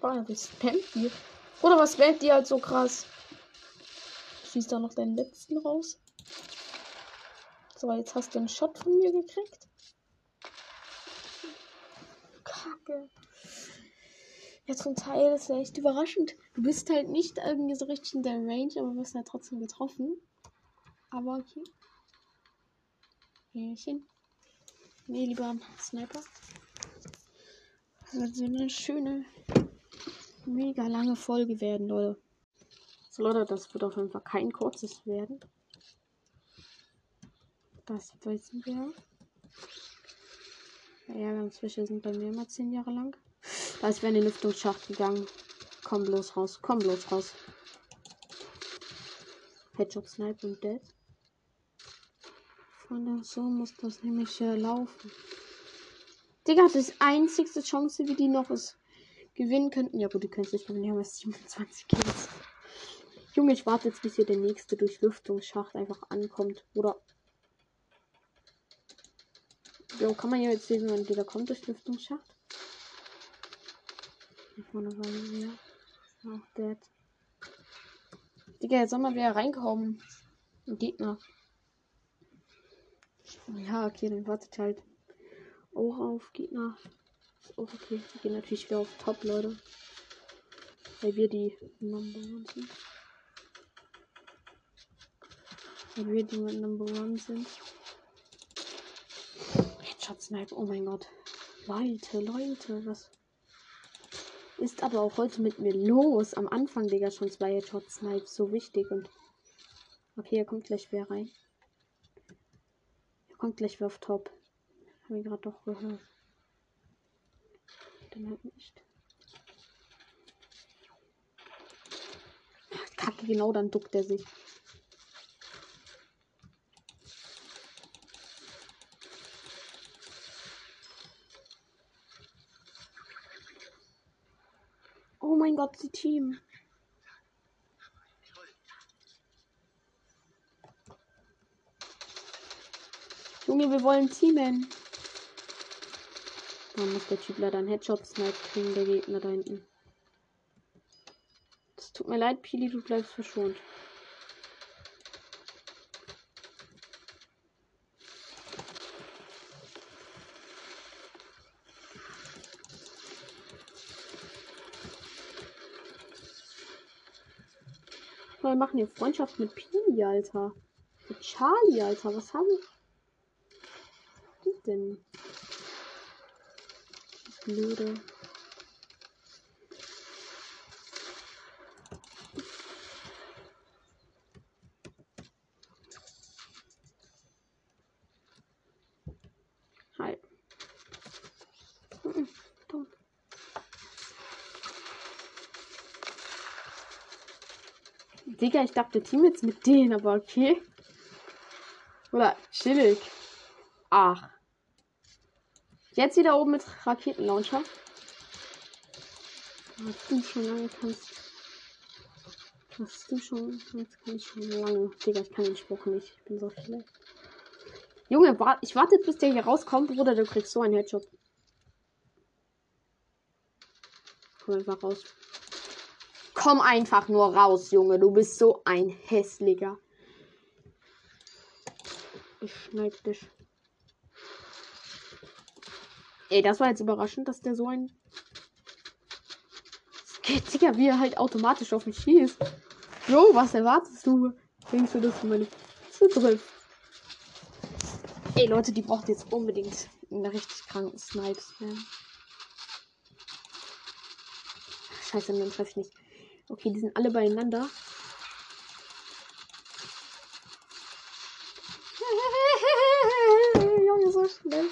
Boah, wie spammt die? Oder was spammt die halt so krass? Schießt da noch deinen letzten raus. So, jetzt hast du einen Shot von mir gekriegt. Kacke. Ja, zum Teil ist ja echt überraschend. Du bist halt nicht irgendwie so richtig in der Range, aber wirst halt trotzdem getroffen. Aber okay. Hähnchen. Nee, lieber Sniper. Das wird so eine schöne, mega lange Folge werden, Leute. So, Leute, das wird auf jeden Fall kein kurzes werden. Das wissen wir. Ja, ganz Fische sind bei mir immer zehn Jahre lang. Da ist wer in den Lüftungsschacht gegangen. Komm bloß raus, komm bloß raus. Headshot Snipe und Dead. Von der so muss das nämlich äh, laufen. Digga, das ist einzigste Chance, wie die noch ist. Gewinnen könnten. Ja gut, die können es nicht gewinnen. Die haben erst 27 Kills. Junge, ich warte jetzt, bis hier der nächste Durchlüftungsschacht einfach ankommt. Oder. Jo, kann man ja jetzt sehen, wenn dieser kommt, Durchlüftungsschacht. Hier vorne waren wir. Auch dead. Digga, jetzt soll mal wieder reinkommen. Ein Gegner. Ja, okay, dann wartet halt auch auf Gegner. Ist auch okay. Wir gehen natürlich wieder auf Top, Leute. Weil wir die Number One sind. Weil wir die Number One sind. Headshot Snipe, oh mein Gott. Leute, Leute, was ist aber auch heute mit mir los? Am Anfang, Digga, schon zwei Headshot Snipes, so wichtig und. Okay, er kommt gleich wer rein. Er kommt gleich wer auf Top. Habe ich gerade doch gehört. Dann halt nicht. Kacke, genau, dann duckt er sich. Oh mein Gott, die Team. Junge, wir wollen teamen. Dann muss der Typ leider einen Headshot snipe kriegen, der Gegner da hinten. Es tut mir leid, Pili, du bleibst verschont. Wir machen hier Freundschaft mit Pili, Alter. Mit Charlie, Alter. Was haben die denn? Blöde. Digga, ich dachte Team jetzt mit denen, aber okay. Oder chillig. Ach. Jetzt wieder oben mit Raketenlauncher. Was du schon lange kannst. Was du schon kannst, kann ich schon lange. Digga, ich kann den Spruch nicht. Ich bin so schlecht. Junge, wart, ich warte bis der hier rauskommt, Bruder, du kriegst so einen Headshot. Komm einfach raus. Komm einfach nur raus, Junge. Du bist so ein hässlicher. Ich schneid dich. Ey, das war jetzt überraschend, dass der so ein. Geht, Digga, wie er halt automatisch auf mich schießt. Jo, was erwartest du? Denkst du, dass du meine? Ey, Leute, die braucht jetzt unbedingt einen richtig kranken Snipes. Scheiße, dann treffe ich nicht. Okay, die sind alle beieinander. Junge, so schnell.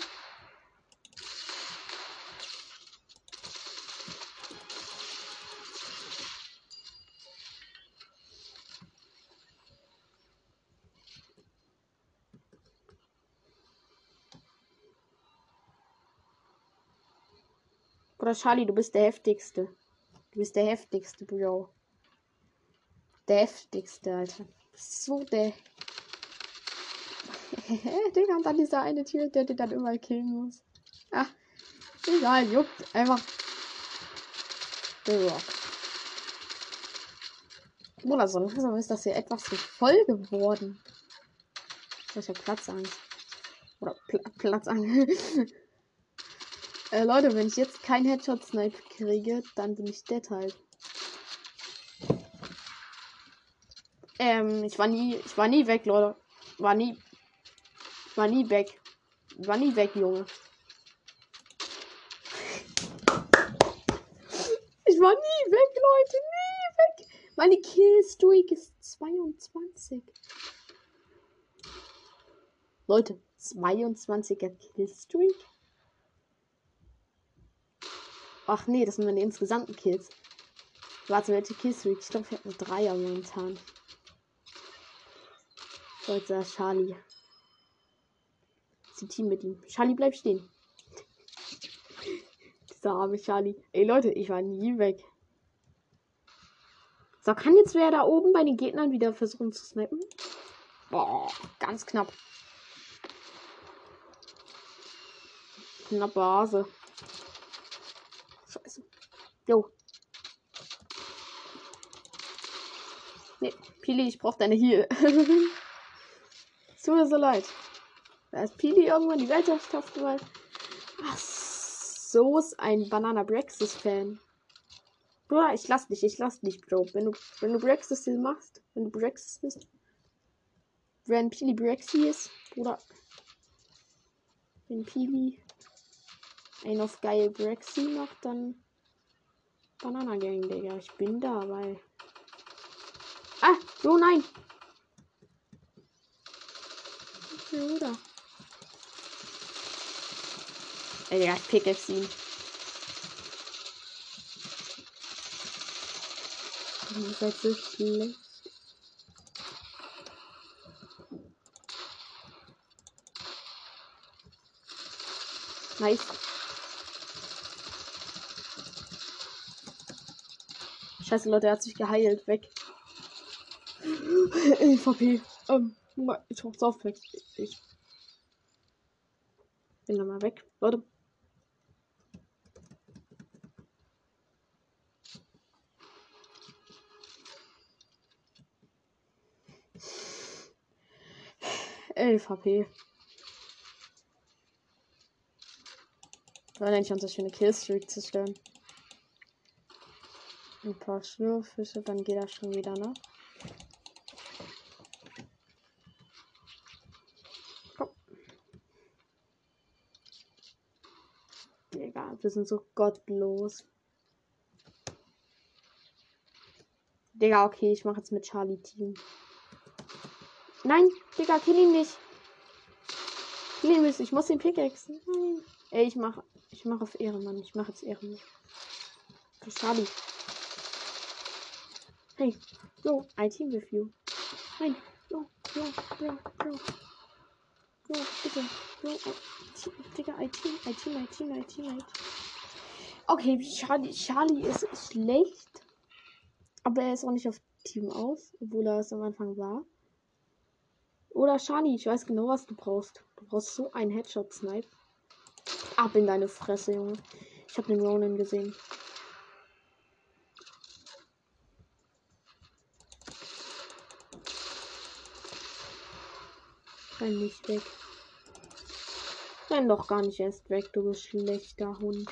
Oder Charlie, du bist der heftigste. Du bist der heftigste, Bro. Der heftigste, Alter. So der. Digga, und dann dieser eine Tür, der den dann immer killen muss. Ach, egal, juckt. Einfach. Rock. Oder so langsam ist das hier etwas zu voll geworden. Ich habe Platzangst. Oder Pla Platzangst. Äh, Leute, wenn ich jetzt keinen Headshot-Snipe kriege, dann bin ich dead halt. Ähm, ich war nie, ich war nie weg, Leute. War nie, war nie weg. War nie weg, Junge. Ich war nie weg, Leute, nie weg. Meine Killstreak ist 22. Leute, 22er Killstreak? Ach nee, das sind meine insgesamten Kills. Warte, welche Kills Ich glaube, ich habe einen Dreier momentan. So, jetzt ist Charlie. Ist Team mit ihm. Charlie, bleib stehen. Dieser arme Charlie. Ey, Leute, ich war nie weg. So, kann jetzt wer da oben bei den Gegnern wieder versuchen zu snappen? Boah, ganz knapp. Knappe Hase. Jo. Nee, Pili, ich brauch deine Heal. Tut mir so leid. Da ist Pili irgendwann die Weltmeisterschaft gewollt. Ach, so ist ein Banana Brexis Fan. Bruder, ich lass dich, ich lass dich, Bro. Wenn du, wenn du Brexis machst, wenn du Brexis bist, wenn Pili Brexi ist, Bruder. Wenn Pili ein auf geil Brexi macht, dann Banana Gang, Digga. Ich bin dabei. Ah, so nein. Oder? Ey, Digga, ich pickaxe ihn. Ihr seid so schlecht. Nice. Scheiße, Leute, er hat sich geheilt. Weg. LVP. Ähm, ich hoffe auf weg. Ich. bin da mal weg. Leute. HP. War eigentlich unsere schöne Killstreak zu stören. Ein paar Schnurfische, dann geht das schon wieder, ne? Digga, wir sind so gottlos. Digga, okay, ich mache jetzt mit Charlie Team. Nein, Digga, kill ihn nicht. Kill ihn nicht, ich muss den Pickaxe. Nein. Ey, ich mach, ich mach auf Ehrenmann. Ich mach jetzt Ehrenmann. Charlie. Hey, yo, I team with you. Nein, yo, yo, yo, yo. Yo, bitte. Yo, Digga, I team, I team, I team, I team, I team. Okay, Charlie, Charlie ist schlecht. Aber er ist auch nicht auf Team aus, obwohl er es am Anfang war. Oder Charlie, ich weiß genau, was du brauchst. Du brauchst so einen Headshot-Snipe. Ab in deine Fresse, Junge. Ich habe den Ronan gesehen. Renn nicht weg. Renn doch gar nicht erst weg, du schlechter Hund.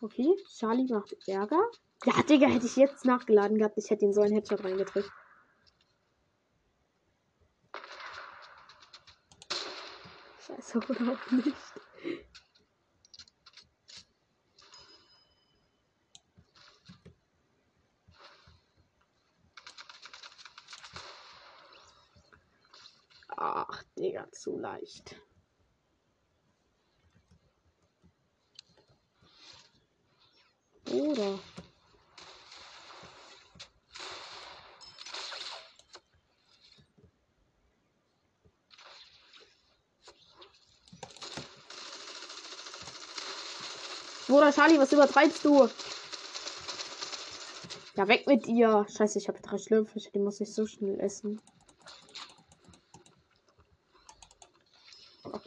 Okay, Charlie macht Ärger. Ja, Digga, hätte ich jetzt nachgeladen gehabt. Ich hätte ihn so einen Headshot reingedrückt. Scheiße, oder auch nicht. Ach, Digga, zu leicht. Oder. Bruder Charlie, was übertreibst du? Ja, weg mit dir. Scheiße, ich habe drei Schlümpfe. Die muss ich so schnell essen.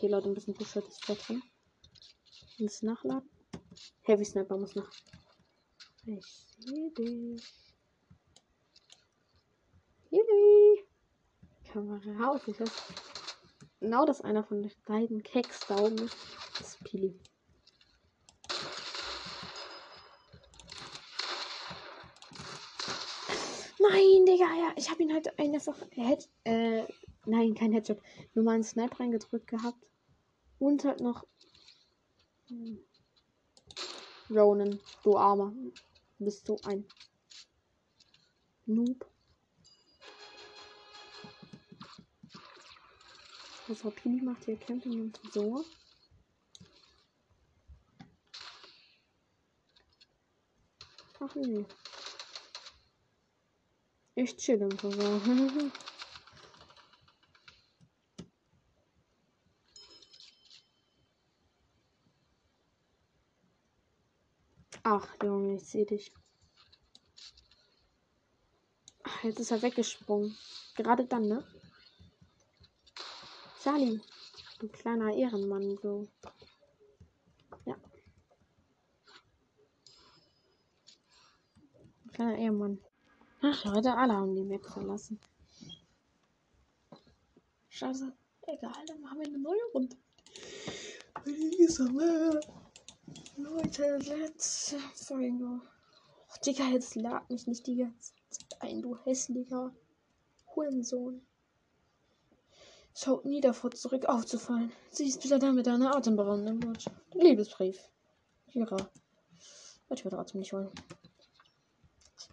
Okay, Leute, ein bisschen T-Shirt ist drin. Muss nachladen. Heavy Sniper muss nach. Ich sehe dich. Hihi. Kamera raus. Ich weiß genau, dass einer von den beiden Keks da oben ist. Das ist Pili. Nein, Digga, ja, ich habe ihn halt einfach Head, äh, nein, kein Headshot, nur mal einen Snipe reingedrückt gehabt und halt noch hm, Ronan, du Armer, bist du ein Noob. Was Pili macht hier Camping und so. Ach nee. Ich chill im Tresor. Ach, Junge, ich sehe dich. Ach, jetzt ist er weggesprungen. Gerade dann, ne? Charlie, du kleiner Ehrenmann, so. Ja. Kleiner Ehrenmann. Ach, Leute, alle haben die Map verlassen. Scheiße. Egal, dann machen wir eine neue Runde. Leute, let's go. Oh, Digga, jetzt lag mich nicht die ganze Zeit ein, du hässlicher Hurensohn. Schaut nie davor zurück aufzufallen. Sie ist wieder da mit einer atemberaubenden Botschaft. Liebesbrief. Kira. Ich würde Atem nicht wollen.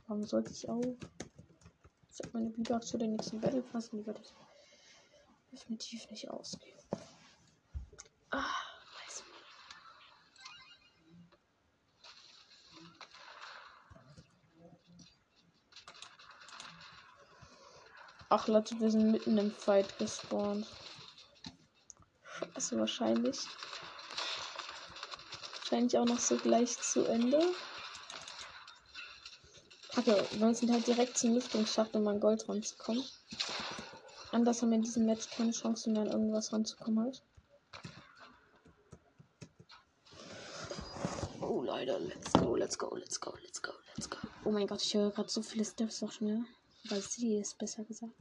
Warum sollte ich auch? Ich habe meine Biber zu den nächsten Battle Pass, die werde ich definitiv nicht ausgeben. Ah, Ach Leute, wir sind mitten im Fight gespawnt. Scheiße, wahrscheinlich. Wahrscheinlich auch noch so gleich zu Ende. Kacke, wir sind halt direkt zum Lüftungsschacht, um an Gold ranzukommen. Anders haben wir in diesem Match keine Chance mehr an irgendwas ranzukommen halt. go, Leute. Let's go, let's go, let's go, let's go, let's go. Oh mein Gott, ich höre gerade so viele Steps noch schnell. Weil sie ist besser gesagt.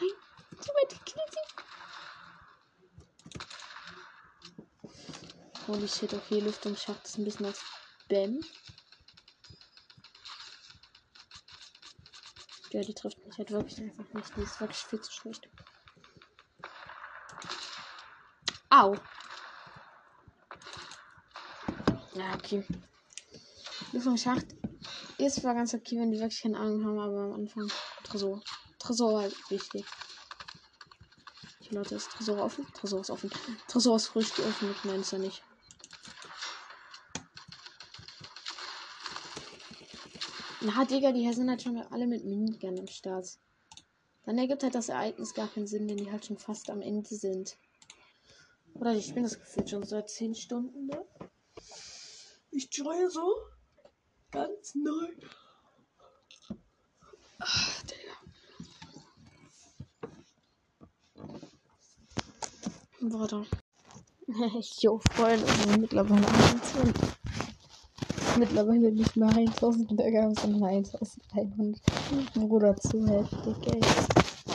Nein, so weit gekniet Holy shit, okay, Lüftungsschacht ist ein bisschen als Bam. Ja, die trifft mich halt wirklich einfach nicht. Die ist wirklich viel zu schlecht. Au. Ja, okay. Lüftungsschacht ist zwar ganz okay, wenn die wirklich keine Ahnung haben, aber am Anfang Tresor. Tresor halt wichtig. Leute, ist Tresor offen? Tresor ist offen. Tresor ist frisch geöffnet, nein, ist er nicht. Na, Digga, die sind halt schon alle mit Minigun am Start. Dann ergibt halt das Ereignis gar keinen Sinn, wenn die halt schon fast am Ende sind. Oder ich bin das Gefühl schon seit 10 Stunden da. Ich joye so. Ganz neu. Ach, Digga. Warte. jo, Freunde, mittlerweile 21 mittlerweile nicht mehr 1000 Wiedergaben, sondern 1100. Bruder, zu heftig, ey.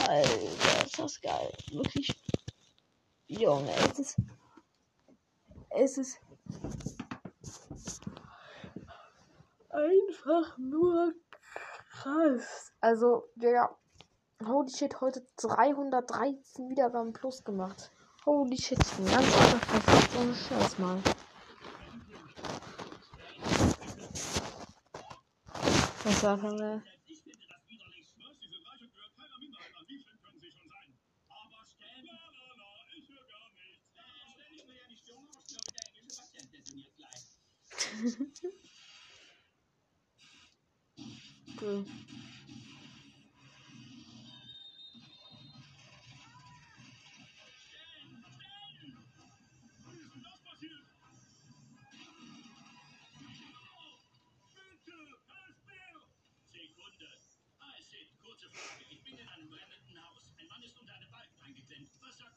Alter, ist das geil. Wirklich. Junge, es ist. Es ist. Einfach nur krass. Also, der. Holy shit, heute 313 Wiedergaben plus gemacht. Holy shit, ganz einfach. So ein Scheiß mal. Was sagen wir? cool.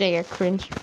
they are cringe.